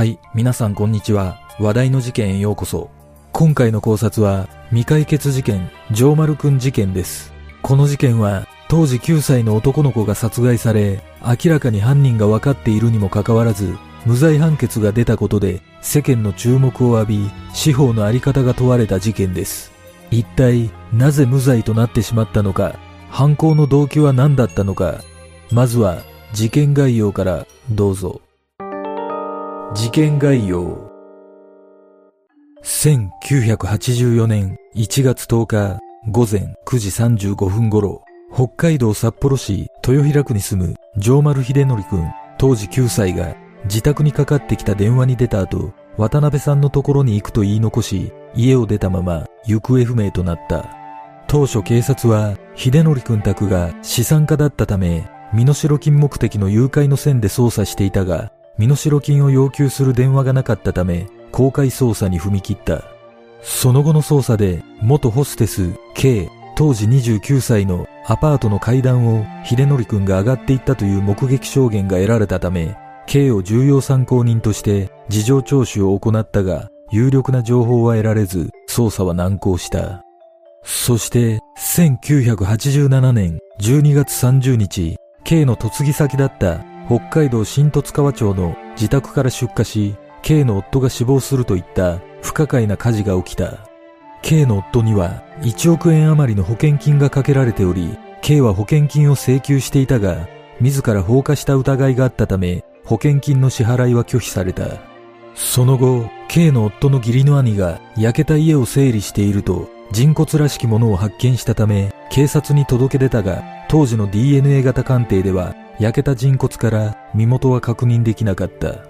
はい、皆さんこんにちは。話題の事件へようこそ。今回の考察は、未解決事件、ジョーマルくん事件です。この事件は、当時9歳の男の子が殺害され、明らかに犯人が分かっているにもかかわらず、無罪判決が出たことで、世間の注目を浴び、司法のあり方が問われた事件です。一体、なぜ無罪となってしまったのか、犯行の動機は何だったのか、まずは、事件概要からどうぞ。事件概要。1984年1月10日午前9時35分頃、北海道札幌市豊平区に住む城丸秀則くん当時9歳が自宅にかかってきた電話に出た後、渡辺さんのところに行くと言い残し、家を出たまま行方不明となった。当初警察は秀則くん宅が資産家だったため、身代金目的の誘拐の線で捜査していたが、身代金を要求する電話がなかったため、公開捜査に踏み切った。その後の捜査で、元ホステス K、当時29歳のアパートの階段を秀則くんが上がっていったという目撃証言が得られたため、K を重要参考人として事情聴取を行ったが、有力な情報は得られず、捜査は難航した。そして、1987年12月30日、K の嫁ぎ先だった北海道新十津川町の自宅から出火し、K の夫が死亡するといった不可解な火事が起きた。K の夫には1億円余りの保険金がかけられており、K は保険金を請求していたが、自ら放火した疑いがあったため、保険金の支払いは拒否された。その後、K の夫の義理の兄が焼けた家を整理していると、人骨らしきものを発見したため、警察に届け出たが、当時の DNA 型鑑定では、焼けた人骨から身元は確認できなかった。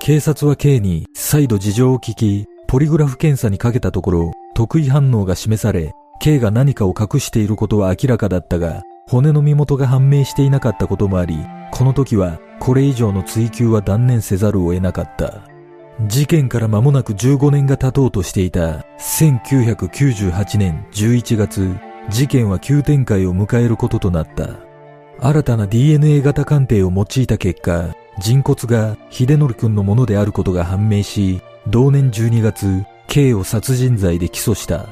警察は K に再度事情を聞き、ポリグラフ検査にかけたところ、特異反応が示され、K が何かを隠していることは明らかだったが、骨の身元が判明していなかったこともあり、この時はこれ以上の追及は断念せざるを得なかった。事件から間もなく15年が経とうとしていた1998年11月、事件は急展開を迎えることとなった。新たな DNA 型鑑定を用いた結果、人骨が秀則くんのものであることが判明し、同年12月、K を殺人罪で起訴した。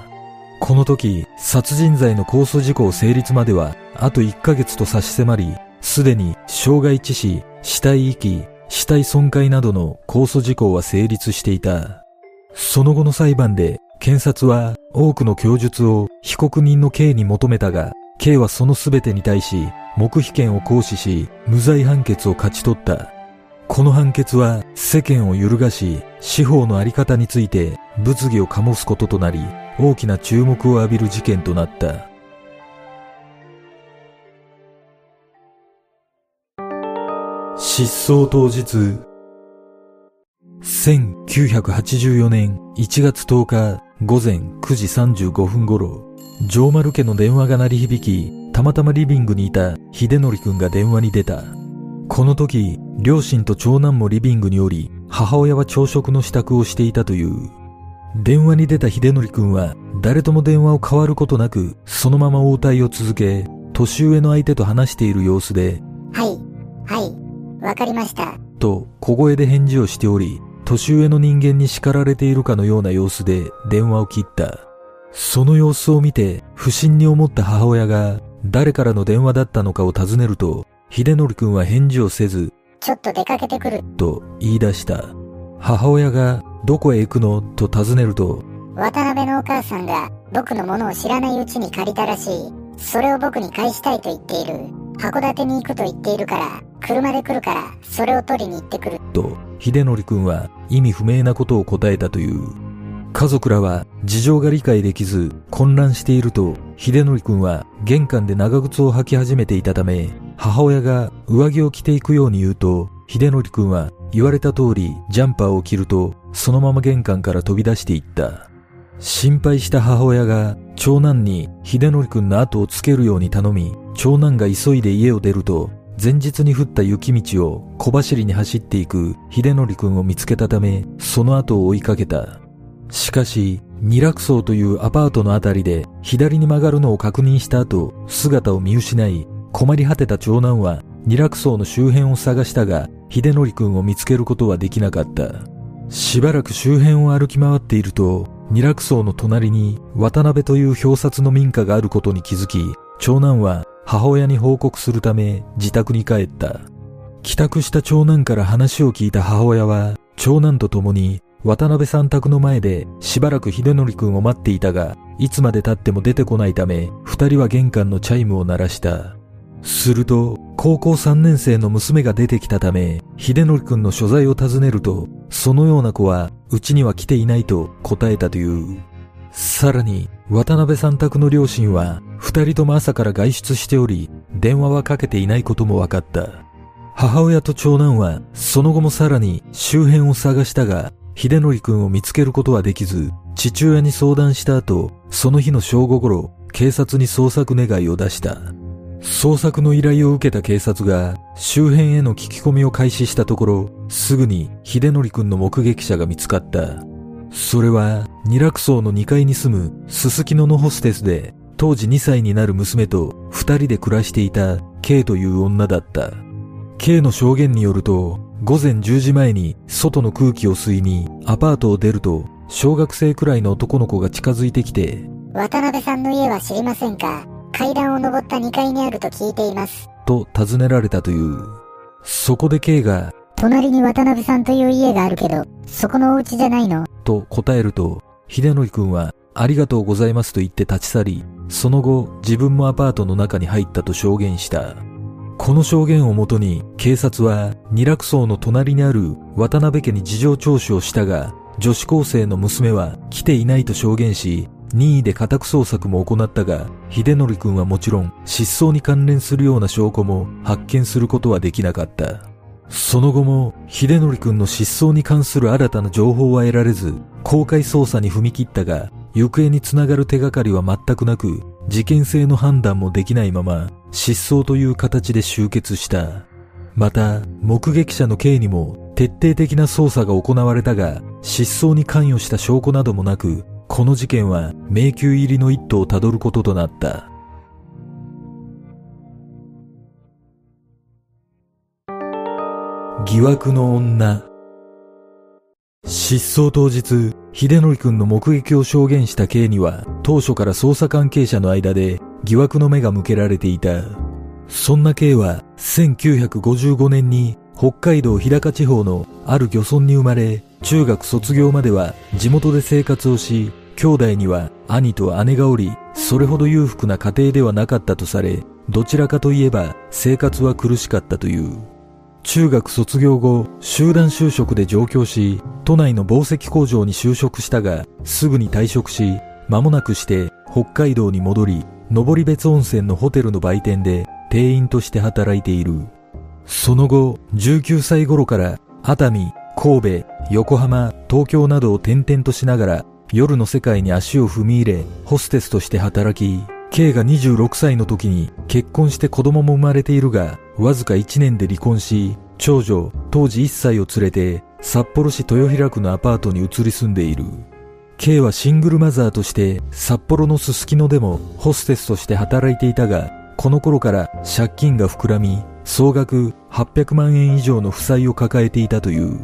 この時、殺人罪の控訴事項成立までは、あと1ヶ月と差し迫り、すでに傷害致死、死体遺棄、死体損壊などの控訴事項は成立していた。その後の裁判で、検察は多くの供述を被告人の K に求めたが、K はその全てに対し、黙秘権を行使し、無罪判決を勝ち取った。この判決は世間を揺るがし、司法のあり方について物議を醸すこととなり、大きな注目を浴びる事件となった。失踪当日、1984年1月10日午前9時35分頃、城丸家の電話が鳴り響き、たまたまリビングにいた秀則くんが電話に出た。この時、両親と長男もリビングにおり、母親は朝食の支度をしていたという。電話に出た秀則くんは、誰とも電話を交わることなく、そのまま応対を続け、年上の相手と話している様子で、はい、はい、わかりました。と小声で返事をしており、年上の人間に叱られているかのような様子で電話を切った。その様子を見て不審に思った母親が誰からの電話だったのかを尋ねると、秀則くんは返事をせず、ちょっと出かけてくる。と言い出した。母親がどこへ行くの？と尋ねると、渡辺のお母さんが僕のものを知らないうちに借りたらしい。それを僕に返したいと言っている。函館に行くと言っているから、車で来るから、それを取りに行ってくる。と、秀則くんは意味不明なことを答えたという。家族らは事情が理解できず混乱していると、秀則くんは玄関で長靴を履き始めていたため、母親が上着を着ていくように言うと、秀則くんは言われた通りジャンパーを着ると、そのまま玄関から飛び出していった。心配した母親が長男に秀則くんの後をつけるように頼み、長男が急いで家を出ると、前日に降った雪道を小走りに走っていく秀則くんを見つけたため、その後を追いかけた。しかし、二楽荘というアパートのあたりで左に曲がるのを確認した後、姿を見失い、困り果てた長男は二楽荘の周辺を探したが、秀則くんを見つけることはできなかった。しばらく周辺を歩き回っていると、二楽荘の隣に渡辺という表札の民家があることに気づき、長男は母親に報告するため自宅に帰った。帰宅した長男から話を聞いた母親は、長男と共に渡辺さん宅の前でしばらく秀則くんを待っていたが、いつまで経っても出てこないため、二人は玄関のチャイムを鳴らした。すると、高校3年生の娘が出てきたため、秀則くんの所在を尋ねると、そのような子は、うちには来ていないと答えたという。さらに、渡辺さん宅の両親は、二人とも朝から外出しており、電話はかけていないことも分かった。母親と長男は、その後もさらに周辺を探したが、秀則くんを見つけることはできず、父親に相談した後、その日の正午頃、警察に捜索願いを出した。捜索の依頼を受けた警察が周辺への聞き込みを開始したところ、すぐに秀則くんの目撃者が見つかった。それは、二楽荘の2階に住むすすきののホステスで、当時2歳になる娘と2人で暮らしていた K という女だった。K の証言によると、午前10時前に外の空気を吸いにアパートを出ると、小学生くらいの男の子が近づいてきて、渡辺さんの家は知りませんか？階段を登った2階にあると聞いています。と尋ねられたという。そこで K が、隣に渡辺さんという家があるけど、そこのお家じゃないの？と答えると、秀則くんは、ありがとうございますと言って立ち去り、その後、自分もアパートの中に入ったと証言した。この証言をもとに、警察は、二楽荘の隣にある渡辺家に事情聴取をしたが、女子高生の娘は来ていないと証言し、任意で家宅捜索も行ったが、秀則くんはもちろん失踪に関連するような証拠も発見することはできなかった。その後も、秀則くんの失踪に関する新たな情報は得られず、公開捜査に踏み切ったが、行方につながる手がかりは全くなく、事件性の判断もできないまま、失踪という形で終結した。また、目撃者の刑にも徹底的な捜査が行われたが、失踪に関与した証拠などもなく、この事件は迷宮入りの一途をたどることとなった。疑惑の女失踪当日、秀則くんの目撃を証言した刑には、当初から捜査関係者の間で疑惑の目が向けられていた。そんな K は、1955年に北海道日高地方のある漁村に生まれ、中学卒業までは地元で生活をし、兄弟には兄と姉がおり、それほど裕福な家庭ではなかったとされ、どちらかといえば生活は苦しかったという。中学卒業後、集団就職で上京し、都内の紡績工場に就職したが、すぐに退職し、間もなくして北海道に戻り、登別温泉のホテルの売店で店員として働いている。その後、19歳頃から熱海、神戸、横浜、東京などを転々としながら夜の世界に足を踏み入れ、ホステスとして働き、K が26歳の時に結婚して子供も生まれているが、わずか1年で離婚し、長女、当時1歳を連れて、札幌市豊平区のアパートに移り住んでいる。K はシングルマザーとして札幌のすすきのでもホステスとして働いていたが、この頃から借金が膨らみ、総額800万円以上の負債を抱えていたという。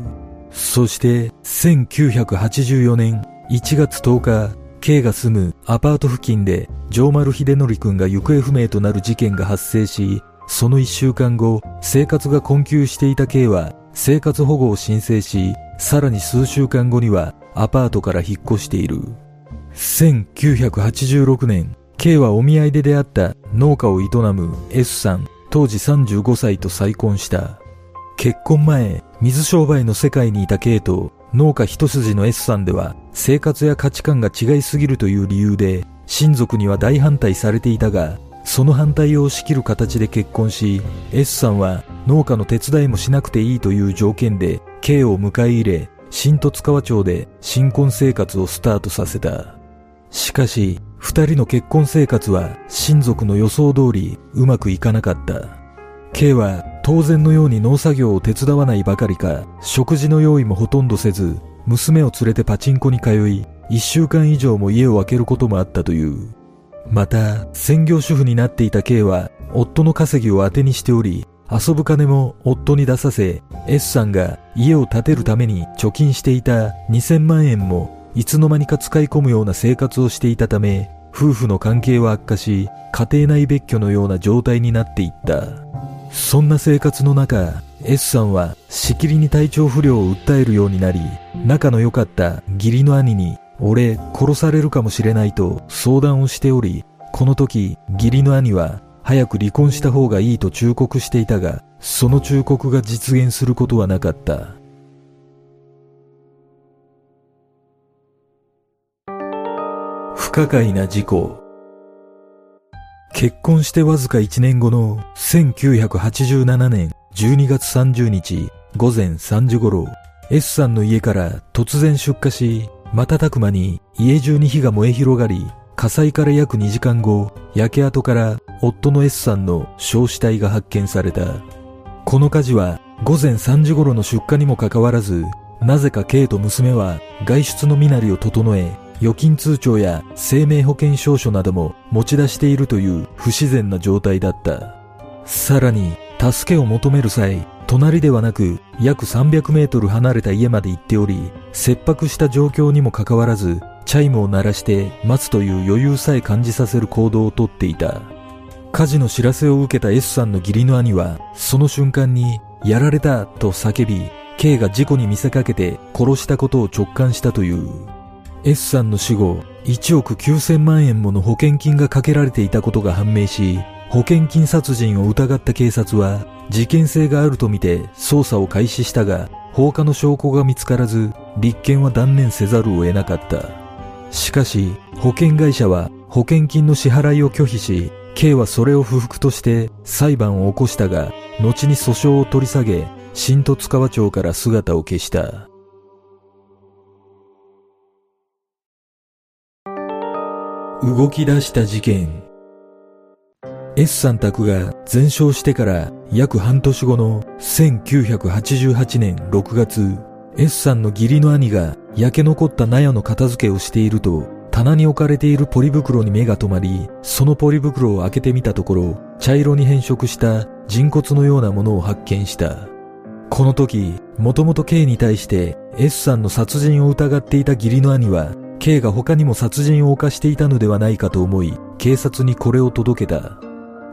そして1984年1月10日、K が住むアパート付近で、城丸秀則くんが行方不明となる事件が発生し、その1週間後、生活が困窮していた K は、生活保護を申請し、さらに数週間後には、アパートから引っ越している。1986年、K はお見合いで出会った農家を営む S さん、当時35歳と再婚した。結婚前、水商売の世界にいた K と農家一筋の S さんでは生活や価値観が違いすぎるという理由で親族には大反対されていたがその反対を押し切る形で結婚し S さんは農家の手伝いもしなくていいという条件で K を迎え入れ新十津川町で新婚生活をスタートさせたしかし二人の結婚生活は親族の予想通りうまくいかなかった K は当然のように農作業を手伝わないばかりか、食事の用意もほとんどせず、娘を連れてパチンコに通い、一週間以上も家を空けることもあったという。また、専業主婦になっていた K は、夫の稼ぎを当てにしており、遊ぶ金も夫に出させ、S さんが家を建てるために貯金していた2000万円もいつの間にか使い込むような生活をしていたため、夫婦の関係は悪化し、家庭内別居のような状態になっていった。そんな生活の中、S さんはしきりに体調不良を訴えるようになり、仲の良かった義理の兄に、俺殺されるかもしれないと相談をしており、この時義理の兄は早く離婚した方がいいと忠告していたが、その忠告が実現することはなかった。不可解な事故。結婚してわずか1年後の1987年12月30日午前3時頃、S さんの家から突然出火し、瞬く間に家中に火が燃え広がり、火災から約2時間後、焼け跡から夫の S さんの焼死体が発見された。この火事は午前3時頃の出火にもかかわらず、なぜか K と娘は外出の身なりを整え、預金通帳や生命保険証書なども持ち出しているという不自然な状態だった。さらに、助けを求める際、隣ではなく約300メートル離れた家まで行っており、切迫した状況にもかかわらず、チャイムを鳴らして待つという余裕さえ感じさせる行動をとっていた。火事の知らせを受けた S さんの義理の兄は、その瞬間に、やられたと叫び、K が事故に見せかけて殺したことを直感したという。S さんの死後、1億9000万円もの保険金がかけられていたことが判明し、保険金殺人を疑った警察は、事件性があるとみて捜査を開始したが、放火の証拠が見つからず、立件は断念せざるを得なかった。しかし、保険会社は保険金の支払いを拒否し、K はそれを不服として裁判を起こしたが、後に訴訟を取り下げ、新十津川町から姿を消した。動き出した事件 S さん宅が全焼してから約半年後の1988年6月 S さんの義理の兄が焼け残った納屋の片付けをしていると、棚に置かれているポリ袋に目が留まり、そのポリ袋を開けてみたところ、茶色に変色した人骨のようなものを発見した。この時、もともと K に対して S さんの殺人を疑っていた義理の兄は、K が他にも殺人を犯していたのではないかと思い、警察にこれを届けた。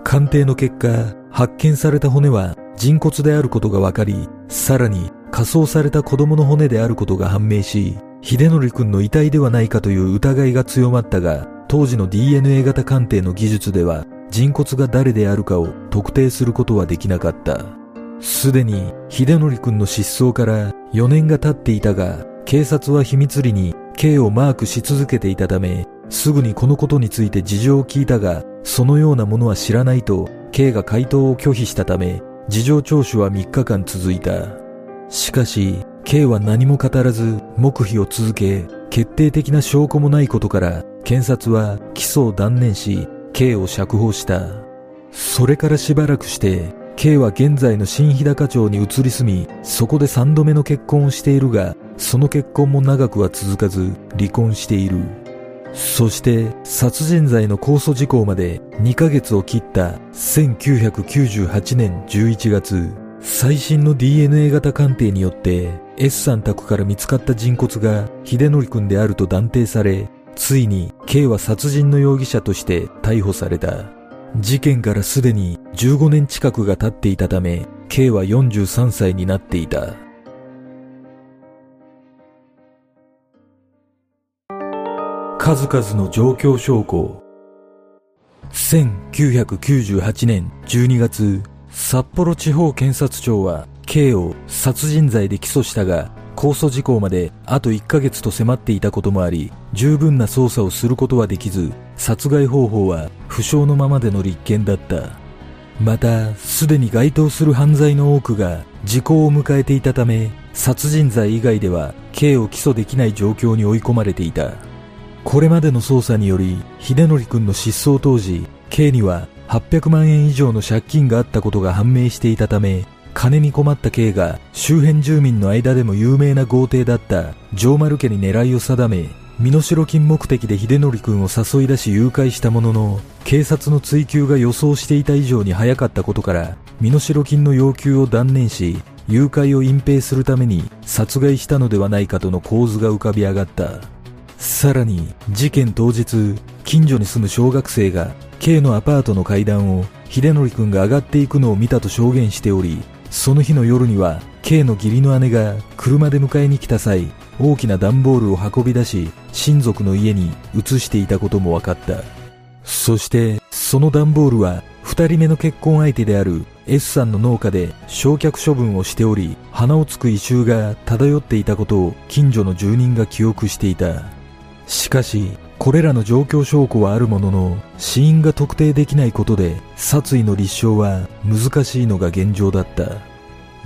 鑑定の結果、発見された骨は人骨であることが分かり、さらに仮装された子供の骨であることが判明し、秀則くんの遺体ではないかという疑いが強まったが、当時の DNA 型鑑定の技術では、人骨が誰であるかを特定することはできなかった。すでに、秀則くんの失踪から4年が経っていたが、警察は秘密裏に K をマークし続けていたため、すぐにこのことについて事情を聞いたが、そのようなものは知らないと、K が回答を拒否したため、事情聴取は3日間続いた。しかし、K は何も語らず黙秘を続け、決定的な証拠もないことから、検察は起訴を断念し、K を釈放した。それからしばらくして、K は現在の新日高町に移り住み、そこで3度目の結婚をしているが、その結婚も長くは続かず、離婚している。そして、殺人罪の控訴事項まで2ヶ月を切った1998年11月、最新の DNA 型鑑定によって S さん宅から見つかった人骨が秀則くんであると断定され、ついに K は殺人の容疑者として逮捕された。事件からすでに15年近くが経っていたため、K は43歳になっていた。数々の状況証拠。1998年12月、札幌地方検察庁は K を殺人罪で起訴したが、控訴事項まであと1ヶ月と迫っていたこともあり、十分な捜査をすることはできず、殺害方法は不詳のままでの立件だった。また、すでに該当する犯罪の多くが時効を迎えていたため、殺人罪以外では K を起訴できない状況に追い込まれていた。これまでの捜査により、秀則君の失踪当時、K には800万円以上の借金があったことが判明していたため、金に困った K が周辺住民の間でも有名な豪邸だった城丸家に狙いを定め、身代金目的で秀則君を誘い出し誘拐したものの、警察の追及が予想していた以上に早かったことから、身代金の要求を断念し、誘拐を隠蔽するために殺害したのではないかとの構図が浮かび上がった。さらに、事件当日、近所に住む小学生が K のアパートの階段を秀則君が上がっていくのを見たと証言しており、その日の夜には K の義理の姉が車で迎えに来た際、大きな段ボールを運び出し、親族の家に移していたことも分かった。そして、その段ボールは、二人目の結婚相手である S さんの農家で焼却処分をしており、鼻をつく異臭が漂っていたことを近所の住人が記憶していた。しかし、これらの状況証拠はあるものの、死因が特定できないことで、殺意の立証は難しいのが現状だった。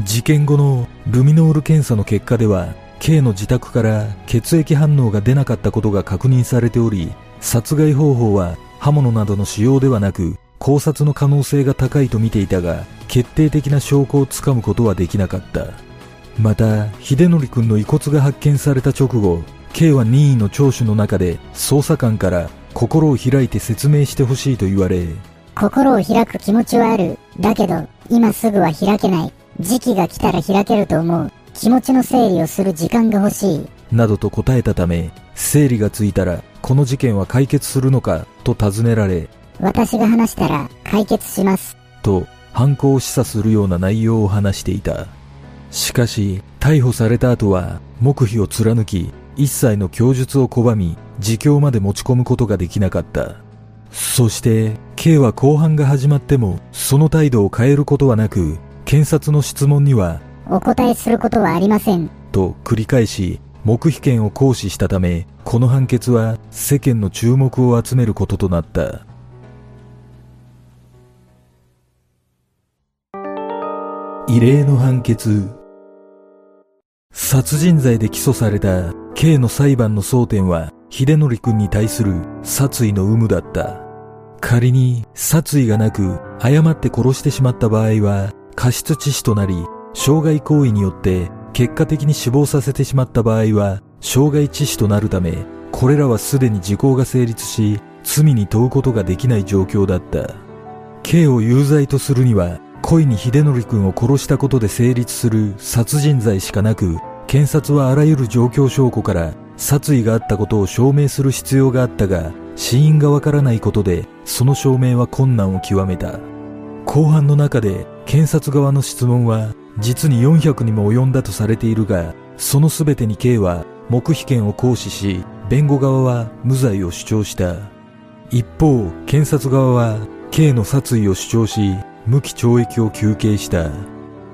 事件後のルミノール検査の結果では、K の自宅から血液反応が出なかったことが確認されており、殺害方法は刃物などの使用ではなく、考察の可能性が高いと見ていたが、決定的な証拠をつかむことはできなかった。また、秀則君の遺骨が発見された直後、K は任意の聴取の中で捜査官から心を開いて説明してほしいと言われ心を開く気持ちはある。だけど今すぐは開けない。時期が来たら開けると思う。気持ちの整理をする時間が欲しい。などと答えたため整理がついたらこの事件は解決するのかと尋ねられ私が話したら解決します。と犯行を示唆するような内容を話していた。しかし逮捕された後は黙秘を貫き一切の供述を拒み、自供まで持ち込むことができなかった。そして、K は公判が始まっても、その態度を変えることはなく、検察の質問には、お答えすることはありません。と繰り返し、黙秘権を行使したため、この判決は世間の注目を集めることとなった。異例の判決殺人罪で起訴された K の裁判の争点は、秀則君に対する殺意の有無だった。仮に殺意がなく誤って殺してしまった場合は過失致死となり、傷害行為によって結果的に死亡させてしまった場合は傷害致死となるため、これらはすでに時効が成立し、罪に問うことができない状況だった。K を有罪とするには、故意に秀則君を殺したことで成立する殺人罪しかなく、検察はあらゆる状況証拠から殺意があったことを証明する必要があったが、死因がわからないことで、その証明は困難を極めた。後半の中で、検察側の質問は、実に400にも及んだとされているが、その全てに K は黙秘権を行使し、弁護側は無罪を主張した。一方、検察側は K の殺意を主張し、無期懲役を求刑した。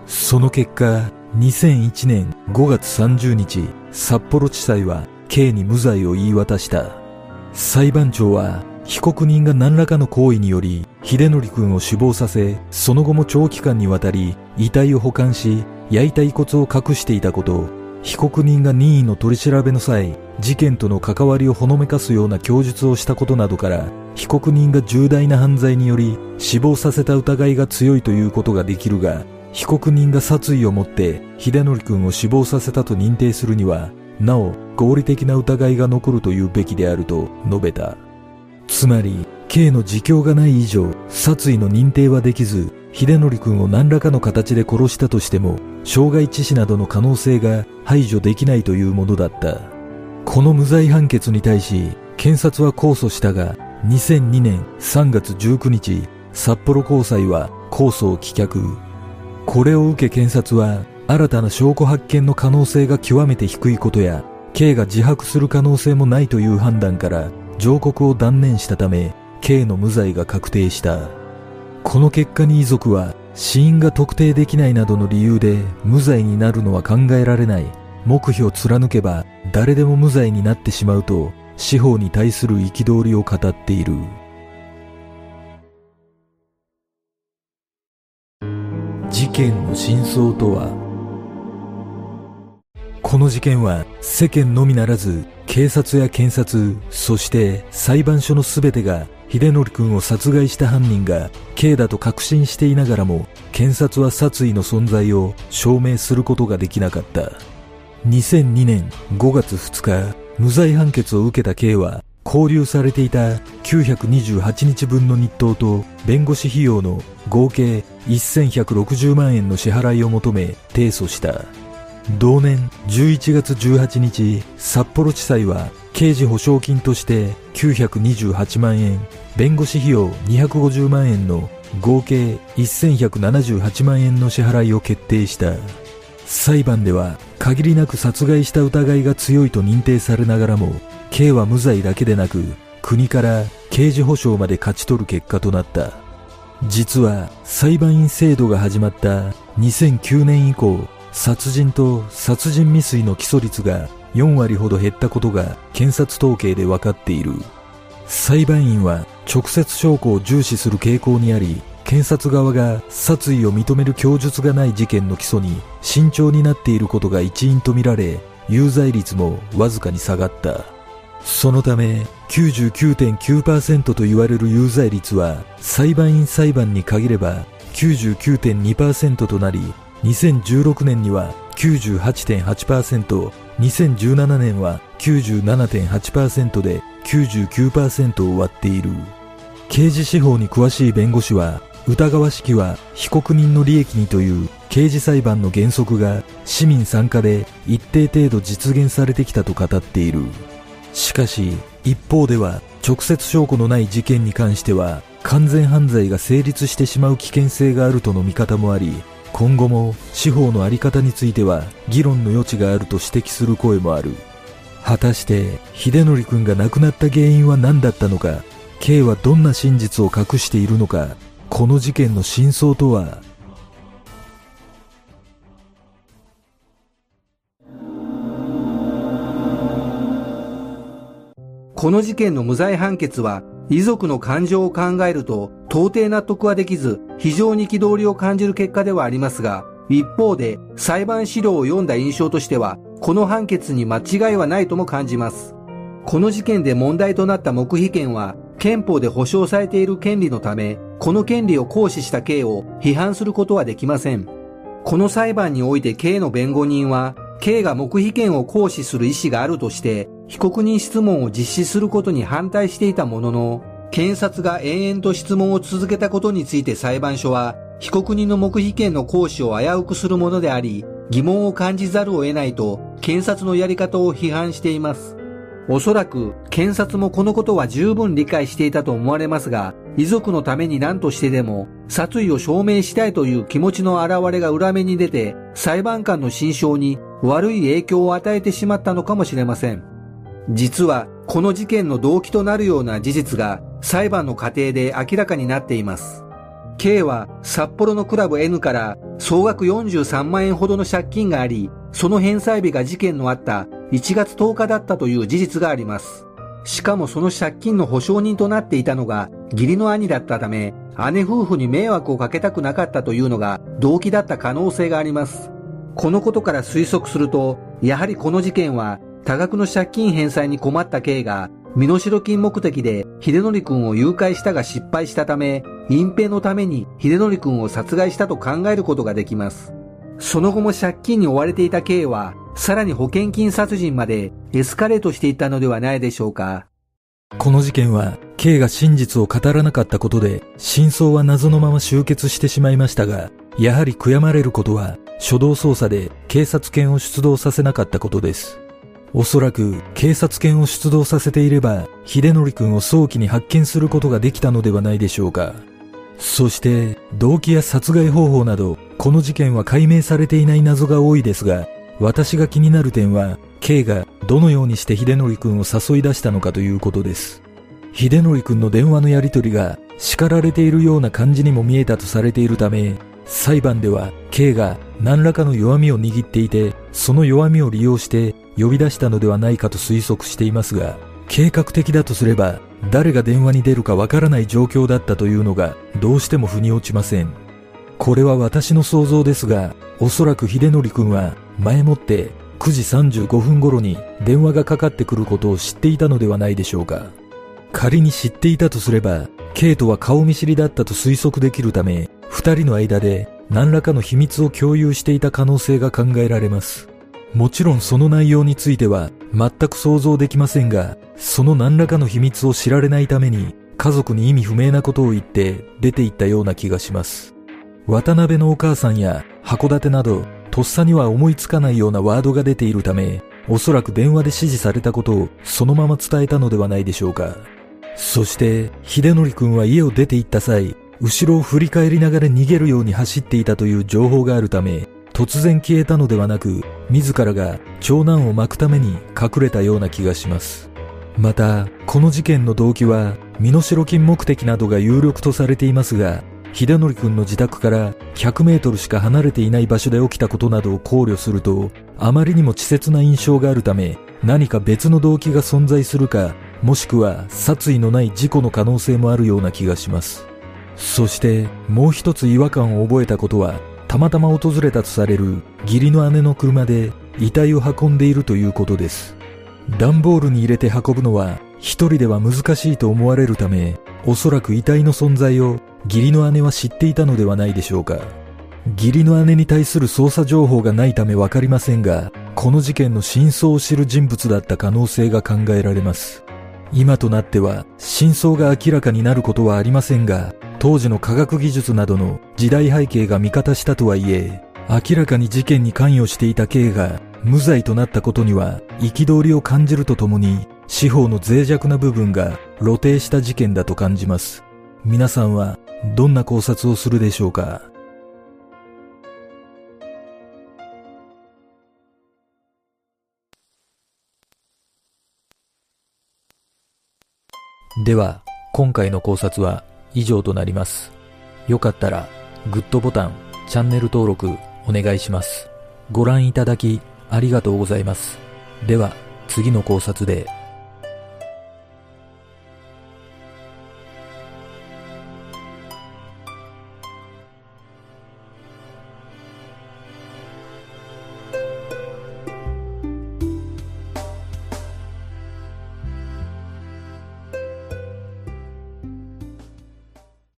その結果、2001年5月30日、札幌地裁は K に無罪を言い渡した。裁判長は、被告人が何らかの行為により、秀則君を死亡させ、その後も長期間にわたり、遺体を保管し、焼いた遺骨を隠していたこと、被告人が任意の取り調べの際、事件との関わりをほのめかすような供述をしたことなどから、被告人が重大な犯罪により死亡させた疑いが強いということができるが、被告人が殺意を持って秀則君を死亡させたと認定するには、なお合理的な疑いが残るというべきであると述べた。つまり、K の自供がない以上、殺意の認定はできず、秀則君を何らかの形で殺したとしても、傷害致死などの可能性が排除できないというものだった。この無罪判決に対し、検察は控訴したが、2002年3月19日、札幌高裁は控訴を棄却。これを受け検察は新たな証拠発見の可能性が極めて低いことや K が自白する可能性もないという判断から上告を断念したため K の無罪が確定した。この結果に遺族は死因が特定できないなどの理由で無罪になるのは考えられない。黙秘を貫けば誰でも無罪になってしまうと司法に対する憤りを語っている。事件の真相とは？この事件は世間のみならず警察や検察そして裁判所の全てが秀則君を殺害した犯人が K だと確信していながらも検察は殺意の存在を証明することができなかった。2002年5月2日無罪判決を受けた K は、交留されていた928日分の日当と弁護士費用の合計1160万円の支払いを求め提訴した。同年11月18日、札幌地裁は刑事保証金として928万円、弁護士費用250万円の合計1178万円の支払いを決定した。裁判では限りなく殺害した疑いが強いと認定されながらも、K は無罪だけでなく、国から刑事保障まで勝ち取る結果となった。実は裁判員制度が始まった2009年以降、殺人と殺人未遂の起訴率が4割ほど減ったことが検察統計で分かっている。裁判員は直接証拠を重視する傾向にあり、検察側が殺意を認める供述がない事件の起訴に慎重になっていることが一因とみられ、有罪率もわずかに下がった。そのため99.9%と言われる有罪率は裁判員裁判に限れば99.2%となり2016年には98.8%、2017年は97.8%で99%を割っている。刑事司法に詳しい弁護士は、疑わしきは被告人の利益にという刑事裁判の原則が市民参加で一定程度実現されてきたと語っている。しかし、一方では直接証拠のない事件に関しては完全犯罪が成立してしまう危険性があるとの見方もあり、今後も司法のあり方については議論の余地があると指摘する声もある。果たして秀則君が亡くなった原因は何だったのか K はどんな真実を隠しているのかこの事件の真相とはこの事件の無罪判決は遺族の感情を考えると到底納得はできず非常に憤りを感じる結果ではありますが一方で裁判資料を読んだ印象としてはこの判決に間違いはないとも感じます。この事件で問題となった黙秘権は憲法で保障されている権利のためこの権利を行使した刑を批判することはできません。この裁判において K の弁護人は K が黙秘権を行使する意思があるとして被告人質問を実施することに反対していたものの検察が延々と質問を続けたことについて裁判所は被告人の黙秘権の行使を危うくするものであり疑問を感じざるを得ないと検察のやり方を批判しています。おそらく検察もこのことは十分理解していたと思われますが、遺族のために何としてでも殺意を証明したいという気持ちの表れが裏目に出て、裁判官の心象に悪い影響を与えてしまったのかもしれません。実はこの事件の動機となるような事実が裁判の過程で明らかになっています。K は札幌のクラブ N から総額43万円ほどの借金があり、その返済日が事件のあった1月10日だったという事実があります。しかもその借金の保証人となっていたのが義理の兄だったため、姉夫婦に迷惑をかけたくなかったというのが動機だった可能性があります。このことから推測すると、やはりこの事件は多額の借金返済に困った K が身代金目的で秀則君を誘拐したが失敗したため、隠蔽のために秀則君を殺害したと考えることができます。その後も借金に追われていた K は、さらに保険金殺人までエスカレートしていったのではないでしょうか。この事件は、K が真実を語らなかったことで、真相は謎のまま終結してしまいましたが、やはり悔やまれることは、初動捜査で警察犬を出動させなかったことです。おそらく警察犬を出動させていれば、秀則君を早期に発見することができたのではないでしょうか。そして、動機や殺害方法など、この事件は解明されていない謎が多いですが、私が気になる点は、K がどのようにして秀則君を誘い出したのかということです。秀則君の電話のやり取りが叱られているような感じにも見えたとされているため、裁判では K が何らかの弱みを握っていて、その弱みを利用して呼び出したのではないかと推測していますが、計画的だとすれば、誰が電話に出るかわからない状況だったというのがどうしても腑に落ちません。これは私の想像ですが、おそらく秀則君は前もって9時35分頃に電話がかかってくることを知っていたのではないでしょうか。仮に知っていたとすれば、ケイトは顔見知りだったと推測できるため、二人の間で何らかの秘密を共有していた可能性が考えられます。もちろんその内容については全く想像できませんが、その何らかの秘密を知られないために、家族に意味不明なことを言って出て行ったような気がします。渡辺のお母さんや函館など、とっさには思いつかないようなワードが出ているため、おそらく電話で指示されたことをそのまま伝えたのではないでしょうか。そして、秀則くんは家を出て行った際、後ろを振り返りながら逃げるように走っていたという情報があるため、突然消えたのではなく、自らが長男を巻くために隠れたような気がします。また、この事件の動機は、身代金目的などが有力とされていますが、秀則くんの自宅から100メートルしか離れていない場所で起きたことなどを考慮すると、あまりにも稚拙な印象があるため、何か別の動機が存在するか、もしくは殺意のない事故の可能性もあるような気がします。そしてもう一つ違和感を覚えたことは、たまたま訪れたとされる義理の姉の車で遺体を運んでいるということです。段ボールに入れて運ぶのは一人では難しいと思われるため、おそらく遺体の存在を義理の姉は知っていたのではないでしょうか。義理の姉に対する捜査情報がないためわかりませんが、この事件の真相を知る人物だった可能性が考えられます。今となっては真相が明らかになることはありませんが、当時の科学技術などの時代背景が味方したとはいえ、明らかに事件に関与していた K が無罪となったことには憤りを感じるとともに、司法の脆弱な部分が露呈した事件だと感じます。皆さんはどんな考察をするでしょうか？では、今回の考察は以上となります。よかったら、グッドボタン、チャンネル登録お願いします。ご覧いただきありがとうございます。では、次の考察で